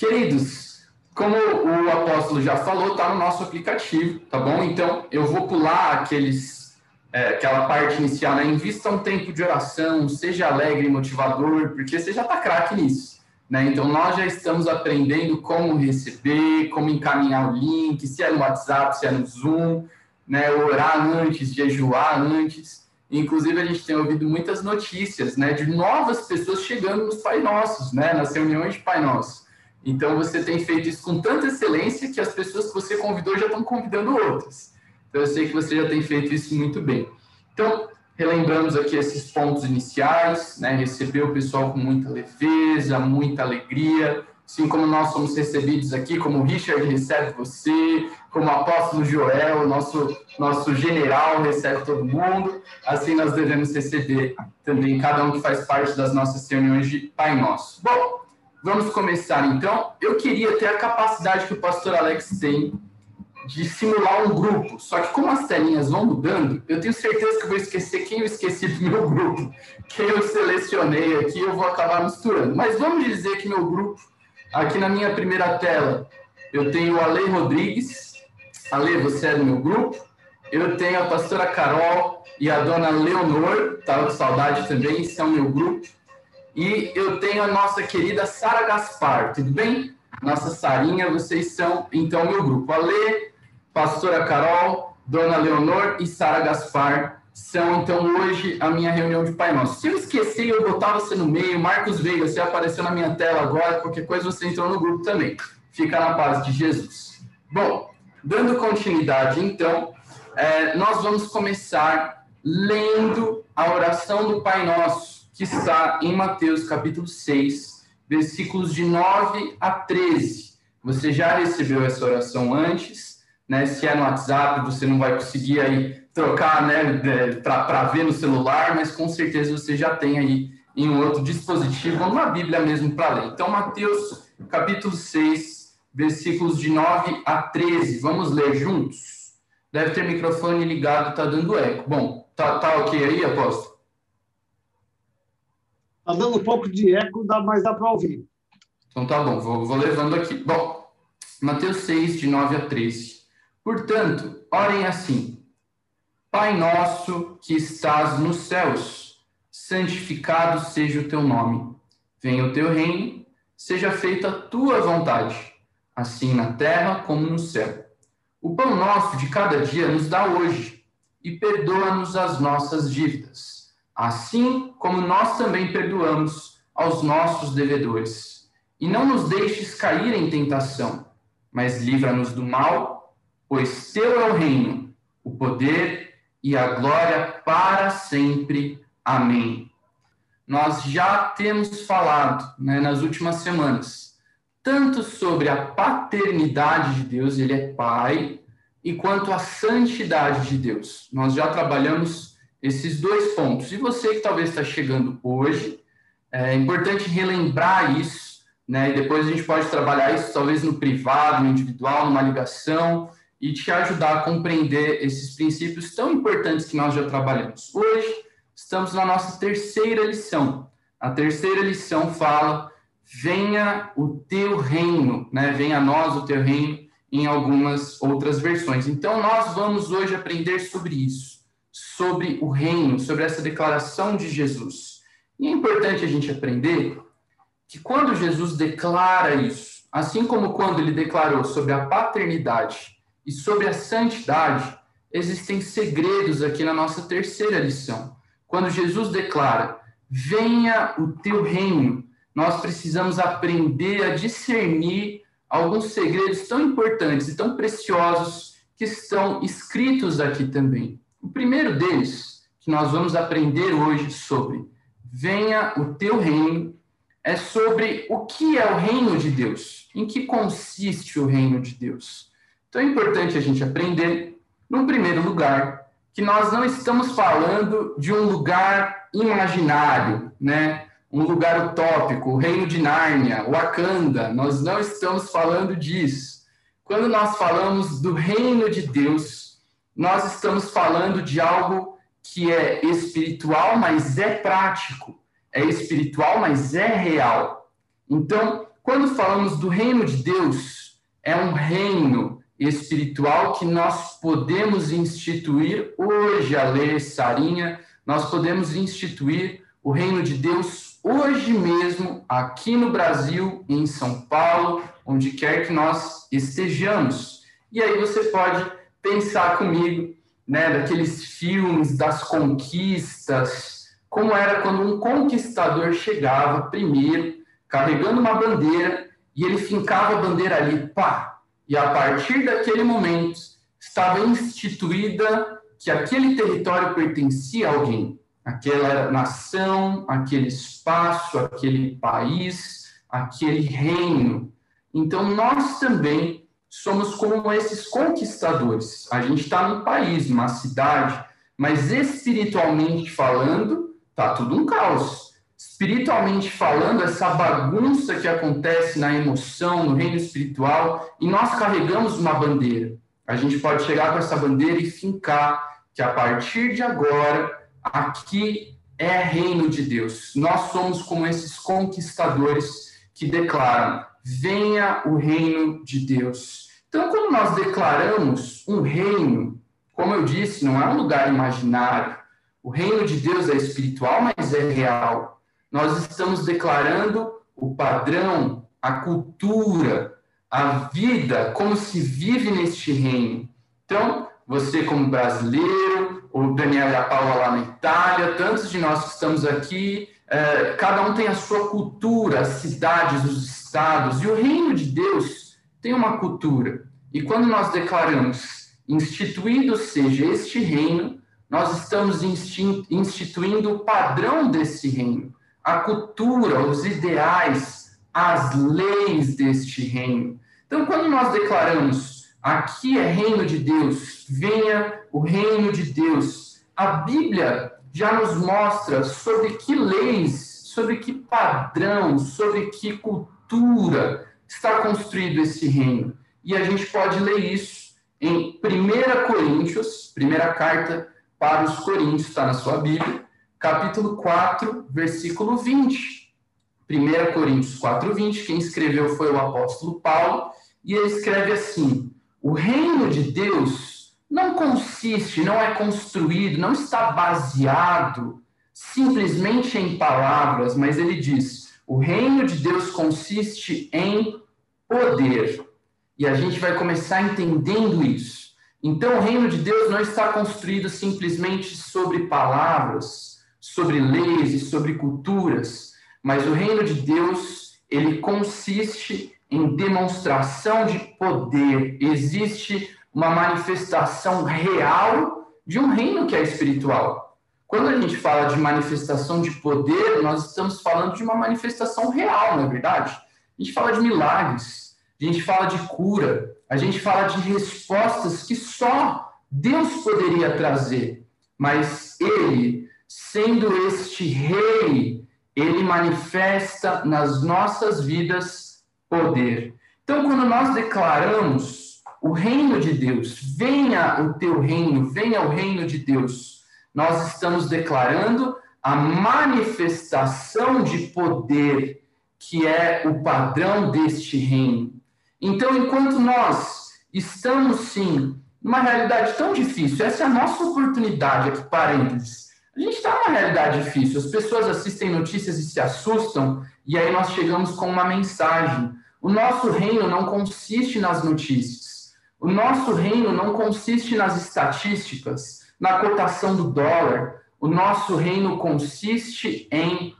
Queridos, como o apóstolo já falou, está no nosso aplicativo, tá bom? Então, eu vou pular aqueles, é, aquela parte inicial, né? Invista um tempo de oração, seja alegre e motivador, porque você já está craque nisso. Né? Então, nós já estamos aprendendo como receber, como encaminhar o link, se é no WhatsApp, se é no Zoom, né? orar antes, jejuar antes. Inclusive, a gente tem ouvido muitas notícias né? de novas pessoas chegando nos Pai Nossos, né? nas reuniões de Pai Nosso. Então, você tem feito isso com tanta excelência que as pessoas que você convidou já estão convidando outras. Então, eu sei que você já tem feito isso muito bem. Então, relembramos aqui esses pontos iniciais, né? Receber o pessoal com muita leveza, muita alegria, assim como nós somos recebidos aqui, como o Richard recebe você, como o apóstolo Joel, nosso, nosso general, recebe todo mundo, assim nós devemos receber também cada um que faz parte das nossas reuniões de Pai Nosso. Bom, vamos começar então. Eu queria ter a capacidade que o pastor Alex tem de simular um grupo. Só que como as telinhas vão mudando, eu tenho certeza que vou esquecer quem eu esqueci do meu grupo, quem eu selecionei aqui, eu vou acabar misturando. Mas vamos dizer que meu grupo, aqui na minha primeira tela, eu tenho o Ale Rodrigues. Ale, você é do meu grupo. Eu tenho a pastora Carol e a dona Leonor, estava com saudade também, são meu grupo. E eu tenho a nossa querida Sara Gaspar, tudo bem? Nossa Sarinha, vocês são então meu grupo. Ale, pastora Carol, dona Leonor e Sara Gaspar são, então, hoje a minha reunião de Pai Nosso. Se eu esqueci, eu botava você no meio. Marcos Veiga, você apareceu na minha tela agora, qualquer coisa você entrou no grupo também. Fica na paz de Jesus. Bom, dando continuidade, então, é, nós vamos começar lendo a oração do Pai Nosso, que está em Mateus capítulo 6, versículos de 9 a 13. Você já recebeu essa oração antes, né? Se é no WhatsApp, você não vai conseguir aí trocar, né, para ver no celular, mas com certeza você já tem aí em um outro dispositivo, ou na Bíblia mesmo para ler. Então, Mateus, capítulo 6, versículos de 9 a 13. Vamos ler juntos? Deve ter microfone ligado, tá dando eco. Bom, tá, tá ok aí, apóstolo? Tá dando um pouco de eco, mas dá para ouvir. Então tá bom, vou, vou levando aqui. Bom, Mateus 6, de 9 a 13. Portanto, orem assim: Pai nosso que estás nos céus, santificado seja o teu nome. Venha o teu reino, seja feita a tua vontade, assim na terra como no céu. O pão nosso de cada dia nos dá hoje, e perdoa-nos as nossas dívidas, assim como nós também perdoamos aos nossos devedores. E não nos deixes cair em tentação, mas livra-nos do mal pois teu é o reino, o poder e a glória para sempre. Amém. Nós já temos falado né, nas últimas semanas tanto sobre a paternidade de Deus, ele é Pai, e quanto a santidade de Deus. Nós já trabalhamos esses dois pontos. E você que talvez está chegando hoje, é importante relembrar isso, né? E depois a gente pode trabalhar isso talvez no privado, no individual, numa ligação, e te ajudar a compreender esses princípios tão importantes que nós já trabalhamos. Hoje, estamos na nossa terceira lição. A terceira lição fala: venha o teu reino, né? Venha a nós o teu reino, em algumas outras versões. Então, nós vamos hoje aprender sobre isso, sobre o reino, sobre essa declaração de Jesus. E é importante a gente aprender que quando Jesus declara isso, assim como quando ele declarou sobre a paternidade e sobre a santidade, existem segredos aqui na nossa terceira lição. Quando Jesus declara: Venha o teu reino, nós precisamos aprender a discernir alguns segredos tão importantes e tão preciosos que estão escritos aqui também. O primeiro deles, que nós vamos aprender hoje sobre Venha o teu reino, é sobre o que é o reino de Deus, em que consiste o reino de Deus. Então é importante a gente aprender, num primeiro lugar, que nós não estamos falando de um lugar imaginário, né? um lugar utópico, o reino de Nárnia, Wakanda, nós não estamos falando disso. Quando nós falamos do reino de Deus, nós estamos falando de algo que é espiritual, mas é prático. É espiritual, mas é real. Então, quando falamos do reino de Deus, é um reino espiritual que nós podemos instituir hoje, a lei Sarinha, nós podemos instituir o reino de Deus hoje mesmo, aqui no Brasil, em São Paulo, onde quer que nós estejamos. E aí você pode pensar comigo, né, daqueles filmes das conquistas, como era quando um conquistador chegava primeiro, carregando uma bandeira, e ele fincava a bandeira ali, pá, e a partir daquele momento estava instituída que aquele território pertencia a alguém, aquela nação, aquele espaço, aquele país, aquele reino. Então nós também somos como esses conquistadores. A gente está num país, numa cidade, mas espiritualmente falando, tá tudo um caos. Espiritualmente falando, essa bagunça que acontece na emoção, no reino espiritual, e nós carregamos uma bandeira. A gente pode chegar com essa bandeira e fincar que a partir de agora, aqui é reino de Deus. Nós somos como esses conquistadores que declaram: venha o reino de Deus. Então, quando nós declaramos um reino, como eu disse, não é um lugar imaginário. O reino de Deus é espiritual, mas é real. Nós estamos declarando o padrão, a cultura, a vida, como se vive neste reino. Então, você como brasileiro, o Daniel e a Paula lá na Itália, tantos de nós que estamos aqui, cada um tem a sua cultura, as cidades, os estados, e o reino de Deus tem uma cultura. E quando nós declaramos instituído seja este reino, nós estamos instituindo o padrão desse reino, a cultura, os ideais, as leis deste reino. Então, quando nós declaramos Aqui é reino de Deus, venha o reino de Deus. A Bíblia já nos mostra sobre que leis, sobre que padrão, sobre que cultura está construído esse reino. E a gente pode ler isso em 1 Coríntios, primeira carta para os Coríntios, está na sua Bíblia, capítulo 4, versículo 20. 1 Coríntios 4, 20, quem escreveu foi o apóstolo Paulo, e ele escreve assim: o reino de Deus não consiste, não é construído, não está baseado simplesmente em palavras, mas ele diz: o reino de Deus consiste em poder. E a gente vai começar entendendo isso. Então, o reino de Deus não está construído simplesmente sobre palavras, sobre leis e sobre culturas, mas o reino de Deus, ele consiste em demonstração de poder, existe uma manifestação real de um reino que é espiritual. Quando a gente fala de manifestação de poder, nós estamos falando de uma manifestação real, não é verdade? A gente fala de milagres, a gente fala de cura, a gente fala de respostas que só Deus poderia trazer. Mas Ele, sendo este Rei, Ele manifesta nas nossas vidas poder. Então, quando nós declaramos o reino de Deus, venha o teu reino, venha o reino de Deus, nós estamos declarando a manifestação de poder que é o padrão deste reino. Então, enquanto nós estamos, sim, numa realidade tão difícil, essa é a nossa oportunidade aqui, parênteses. A gente está numa realidade difícil, as pessoas assistem notícias e se assustam, e aí nós chegamos com uma mensagem. O nosso reino não consiste nas notícias. O nosso reino não consiste nas estatísticas, na cotação do dólar. O nosso reino consiste em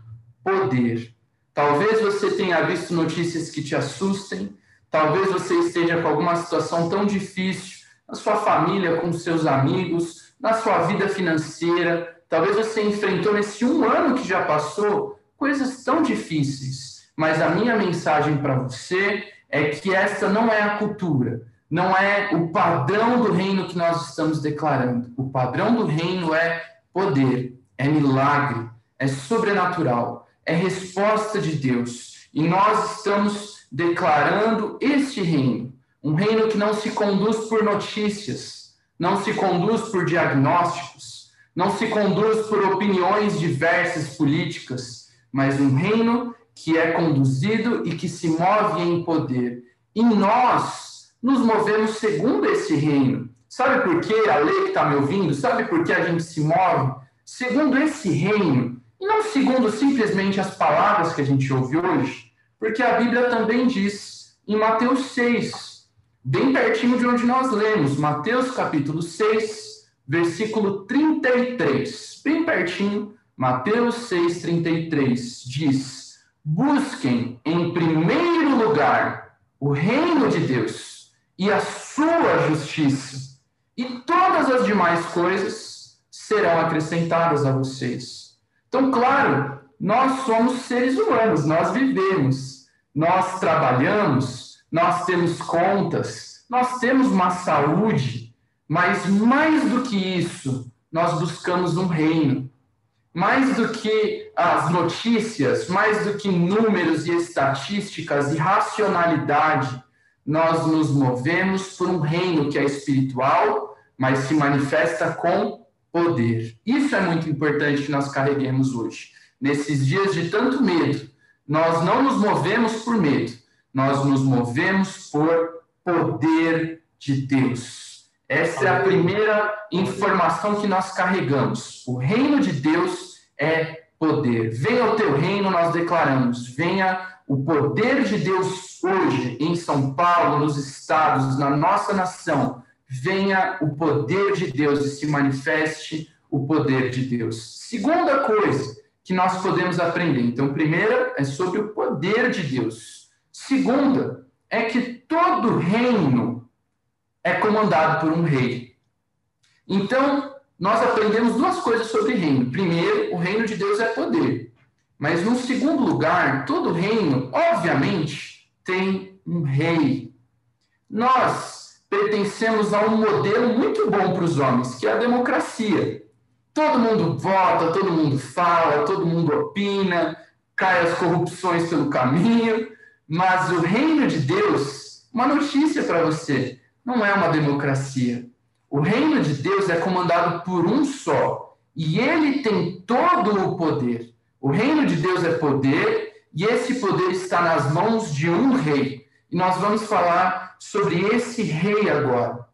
poder. Talvez você tenha visto notícias que te assustem, talvez você esteja com alguma situação tão difícil na sua família, com seus amigos, na sua vida financeira. Talvez você enfrentou nesse um ano que já passou coisas tão difíceis mas a minha mensagem para você é que essa não é a cultura, não é o padrão do reino que nós estamos declarando. O padrão do reino é poder, é milagre, é sobrenatural, é resposta de Deus. E nós estamos declarando este reino, um reino que não se conduz por notícias, não se conduz por diagnósticos, não se conduz por opiniões diversas políticas, mas um reino que é conduzido e que se move em poder. E nós nos movemos segundo esse reino. Sabe por que a lei que está me ouvindo? Sabe por que a gente se move? Segundo esse reino. E não segundo simplesmente as palavras que a gente ouve hoje. Porque a Bíblia também diz em Mateus 6, bem pertinho de onde nós lemos, Mateus capítulo 6, versículo 33, bem pertinho, Mateus 6, 33, diz busquem em primeiro lugar o reino de Deus e a sua justiça, e todas as demais coisas serão acrescentadas a vocês. Então, claro, nós somos seres humanos, nós vivemos, nós trabalhamos, nós temos contas, nós temos uma saúde, mas mais do que isso, nós buscamos um reino mais do que as notícias, mais do que números e estatísticas e racionalidade, nós nos movemos por um reino que é espiritual, mas se manifesta com poder. Isso é muito importante que nós carreguemos hoje. Nesses dias de tanto medo, nós não nos movemos por medo, nós nos movemos por poder de Deus. Essa é a primeira informação que nós carregamos. O reino de Deus é poder. Venha o teu reino, nós declaramos. Venha o poder de Deus hoje em São Paulo, nos estados, na nossa nação. Venha o poder de Deus e se manifeste o poder de Deus. Segunda coisa que nós podemos aprender. Então, primeira é sobre o poder de Deus. Segunda é que todo reino é comandado por um rei. Então, nós aprendemos duas coisas sobre reino. Primeiro, o reino de Deus é poder. Mas, no segundo lugar, todo reino, obviamente, tem um rei. Nós pertencemos a um modelo muito bom para os homens, que é a democracia. Todo mundo vota, todo mundo fala, todo mundo opina, cai as corrupções pelo caminho, mas o reino de Deus, uma notícia para você não é uma democracia. O reino de Deus é comandado por um só, e ele tem todo o poder. O reino de Deus é poder, e esse poder está nas mãos de um rei. E nós vamos falar sobre esse rei agora.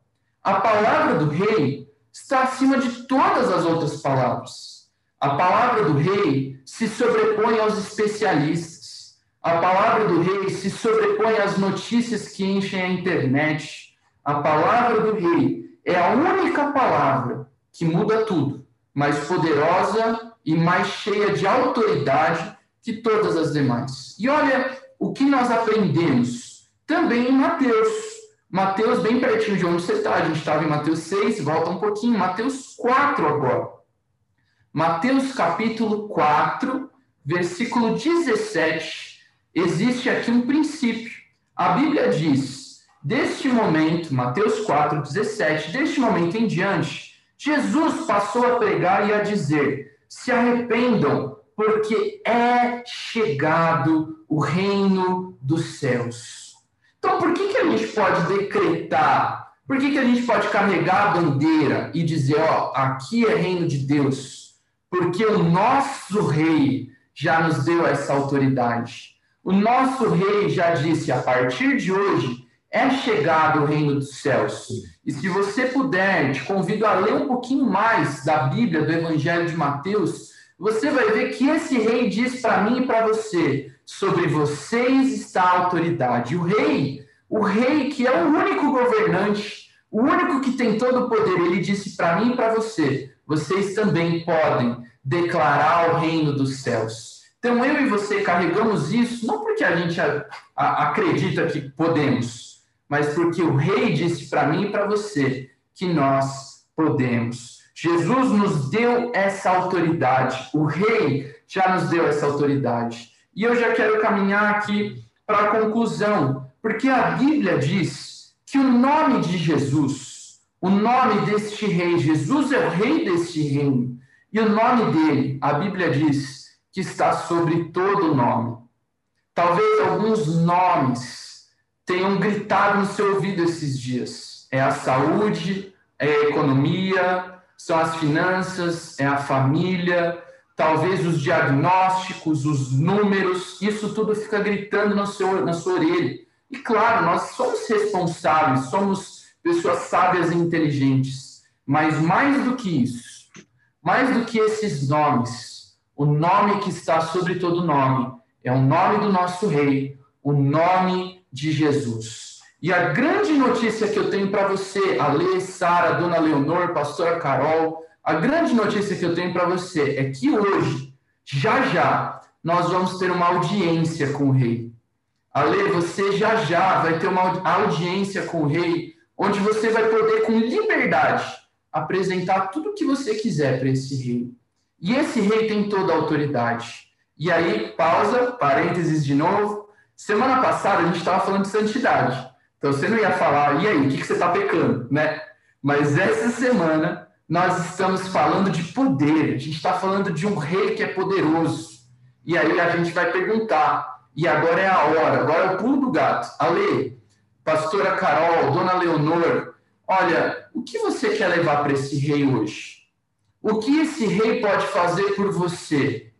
A palavra do rei está acima de todas as outras palavras. A palavra do rei se sobrepõe aos especialistas. A palavra do rei se sobrepõe às notícias que enchem a internet a palavra do rei é a única palavra que muda tudo, mais poderosa e mais cheia de autoridade que todas as demais. E olha o que nós aprendemos também em Mateus. Mateus, bem pertinho de onde você está, a gente estava em Mateus 6, volta um pouquinho, Mateus 4 agora. Mateus capítulo 4, versículo 17, existe aqui um princípio. A Bíblia diz: Deste momento, Mateus 4, 17, deste momento em diante, Jesus passou a pregar e a dizer: se arrependam, porque é chegado o reino dos céus. Então, por que, que a gente pode decretar? Por que, que a gente pode carregar a bandeira e dizer: ó, aqui é reino de Deus? Porque o nosso rei já nos deu essa autoridade. O nosso rei já disse: a partir de hoje é chegado o reino dos céus. E se você puder, te convido a ler um pouquinho mais da Bíblia, do Evangelho de Mateus, você vai ver que esse rei diz para mim e para você: sobre vocês está a autoridade. O rei, o rei que é o único governante, o único que tem todo o poder, ele disse para mim e para você: vocês também podem declarar o reino dos céus. Então eu e você carregamos isso não porque a gente a, a, acredita que podemos, mas porque o rei disse para mim e para você que nós podemos. Jesus nos deu essa autoridade, o rei já nos deu essa autoridade. E eu já quero caminhar aqui para a conclusão, porque a Bíblia diz que o nome de Jesus, o nome deste rei, Jesus é o rei deste reino, e o nome dele, a Bíblia diz que está sobre todo nome. Talvez alguns nomes tenham gritado no seu ouvido esses dias. É a saúde, é a economia, são as finanças, é a família. talvez os diagnósticos, os números, isso tudo fica gritando no seu, na sua orelha. E claro, nós somos responsáveis, somos pessoas sábias e inteligentes, mas mais do que isso, mais do que esses nomes, o nome que está sobre todo nome é o nome do nosso Rei, o nome de Jesus. E a grande notícia que eu tenho para você, Alê, Sara, Dona Leonor, Pastora Carol, a grande notícia que eu tenho para você é que hoje, já já, nós vamos ter uma audiência com o Rei. Ale, você já já vai ter uma audiência com o rei, onde você vai poder, com liberdade, apresentar tudo o que você quiser para esse rei. E esse rei tem toda a autoridade. E aí, pausa, parênteses de novo. Semana passada a gente estava falando de santidade. Então você não ia falar, e aí, o que, que você está pecando, né? Mas essa semana nós estamos falando de poder, a gente está falando de um rei que é poderoso. E aí a gente vai perguntar: e agora é a hora, agora é o pulo do gato. Ale, pastora Carol, dona Leonor, olha, o que você quer levar para esse rei hoje? O que esse rei pode fazer por você?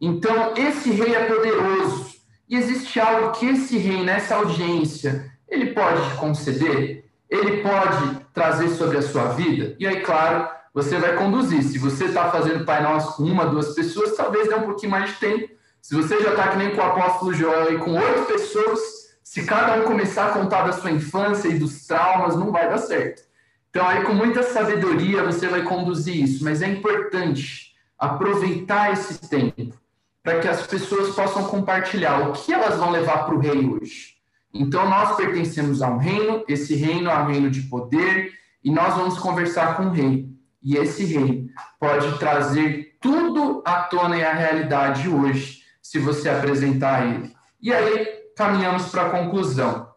Então, esse rei é poderoso. E existe algo que esse rei, nessa audiência, ele pode te conceder? Ele pode trazer sobre a sua vida? E aí, claro, você vai conduzir. Se você está fazendo Pai Nosso com uma, duas pessoas, talvez dê um pouquinho mais de tempo se você já está que nem com o apóstolo Joel e com oito pessoas, se cada um começar a contar da sua infância e dos traumas, não vai dar certo. Então, aí, com muita sabedoria, você vai conduzir isso, mas é importante aproveitar esse tempo para que as pessoas possam compartilhar o que elas vão levar para o rei hoje. Então, nós pertencemos a um reino, esse reino é um reino de poder, e nós vamos conversar com o rei. E esse rei pode trazer tudo à tona e à realidade hoje se você apresentar ele. E aí caminhamos para a conclusão.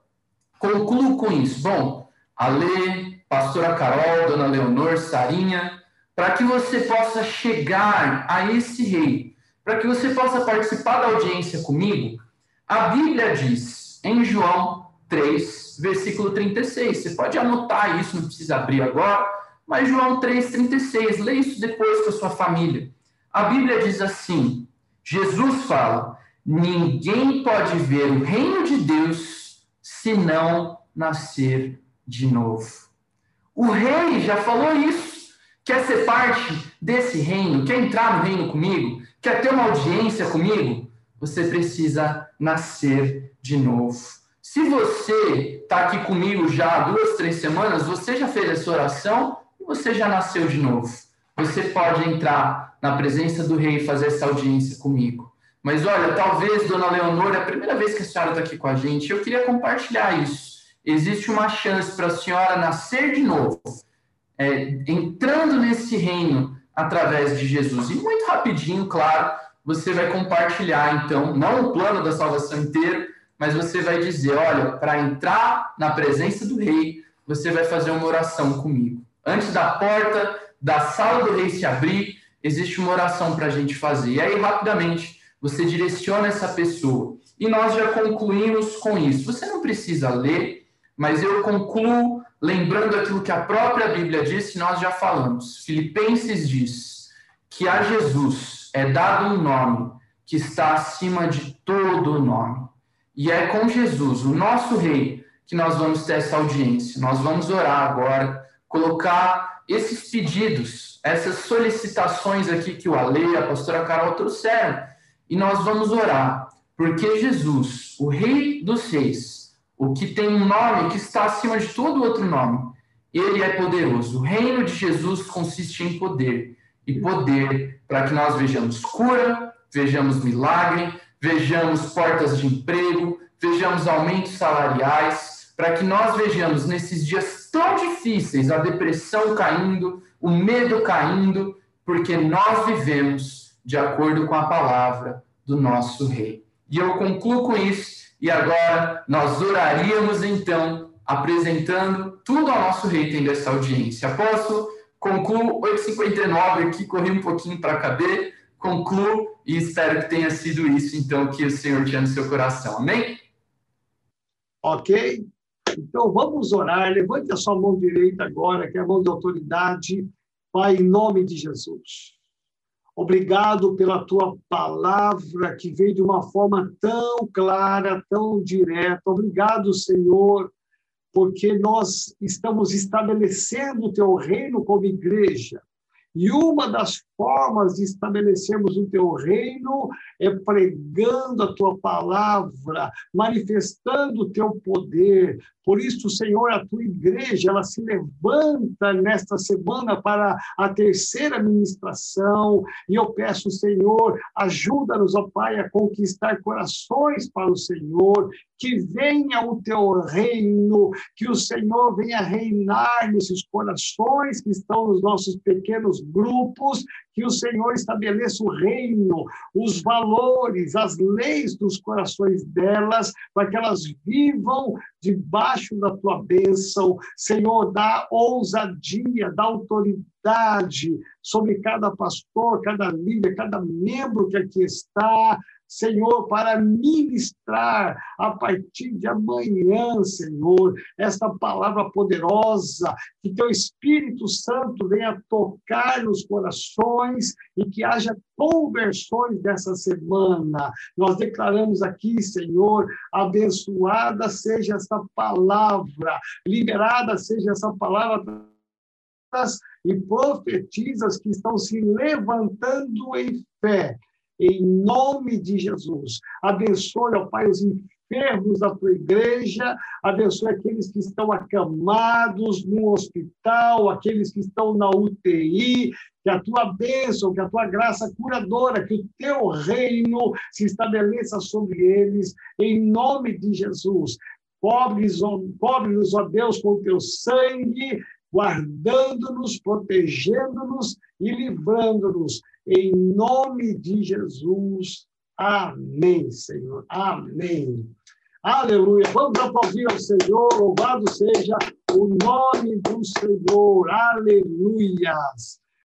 Concluo com isso. Bom, Alê, pastora Carol, dona Leonor, Sarinha, para que você possa chegar a esse rei, para que você possa participar da audiência comigo, a Bíblia diz em João 3, versículo 36. Você pode anotar isso, não precisa abrir agora, mas João 3, 36. Leia isso depois com a sua família. A Bíblia diz assim: Jesus fala: ninguém pode ver o reino de Deus se não nascer de novo. O rei já falou isso. Quer ser parte desse reino? Quer entrar no reino comigo? Quer ter uma audiência comigo? Você precisa nascer de novo. Se você está aqui comigo já há duas, três semanas, você já fez essa oração e você já nasceu de novo. Você pode entrar na presença do rei fazer essa audiência comigo. Mas olha, talvez, dona Leonor, é a primeira vez que a senhora está aqui com a gente, eu queria compartilhar isso. Existe uma chance para a senhora nascer de novo, é, entrando nesse reino através de Jesus. E muito rapidinho, claro, você vai compartilhar, então, não o plano da salvação inteiro, mas você vai dizer: olha, para entrar na presença do rei, você vai fazer uma oração comigo. Antes da porta da sala do rei se abrir, existe uma oração para a gente fazer. E aí, rapidamente, você direciona essa pessoa. E nós já concluímos com isso. Você não precisa ler, mas eu concluo lembrando aquilo que a própria Bíblia disse, nós já falamos. Filipenses diz que a Jesus é dado um nome que está acima de todo nome. E é com Jesus, o nosso rei, que nós vamos ter essa audiência. Nós vamos orar agora, colocar esses pedidos essas solicitações aqui que o Ale, a pastora Carol trouxeram. E nós vamos orar, porque Jesus, o Rei dos Reis, o que tem um nome que está acima de todo outro nome, ele é poderoso. O reino de Jesus consiste em poder e poder para que nós vejamos cura, vejamos milagre, vejamos portas de emprego, vejamos aumentos salariais, para que nós vejamos nesses dias tão difíceis a depressão caindo, o medo caindo, porque nós vivemos de acordo com a palavra do nosso Rei. E eu concluo com isso, e agora nós oraríamos então, apresentando tudo ao nosso Rei, tendo essa audiência. Apóstolo, concluo 8h59 aqui, corri um pouquinho para caber, concluo e espero que tenha sido isso, então, que o Senhor tinha no seu coração. Amém? Ok. Então, vamos orar. Levante a sua mão direita agora, que é a mão de autoridade. Pai, em nome de Jesus. Obrigado pela tua palavra que veio de uma forma tão clara, tão direta. Obrigado, Senhor, porque nós estamos estabelecendo o teu reino como igreja. E uma das formas de estabelecermos o teu reino é pregando a tua palavra, manifestando o teu poder. Por isso, Senhor, a tua igreja, ela se levanta nesta semana para a terceira ministração, e eu peço, Senhor, ajuda-nos, ó Pai, a conquistar corações para o Senhor, que venha o teu reino, que o Senhor venha reinar nesses corações que estão nos nossos pequenos grupos, que o Senhor estabeleça o reino, os valores, as leis dos corações delas, para que elas vivam debaixo da tua bênção. Senhor, dá ousadia, dá autoridade sobre cada pastor, cada líder, cada membro que aqui está, Senhor, para ministrar a partir de amanhã, Senhor, esta palavra poderosa, que teu Espírito Santo venha tocar nos corações e que haja conversões dessa semana. Nós declaramos aqui, Senhor, abençoada seja essa palavra, liberada seja essa palavra e profetizas que estão se levantando em fé em nome de Jesus. Abençoe, ó Pai, os enfermos da tua igreja, abençoe aqueles que estão acamados no hospital, aqueles que estão na UTI, que a tua bênção, que a tua graça curadora, que o teu reino se estabeleça sobre eles, em nome de Jesus. Cobre ó Deus, com teu sangue, guardando-nos, protegendo-nos e livrando-nos em nome de Jesus. Amém, Senhor. Amém. Aleluia. Vamos aplaudir ao Senhor. Louvado seja o nome do Senhor. Aleluias.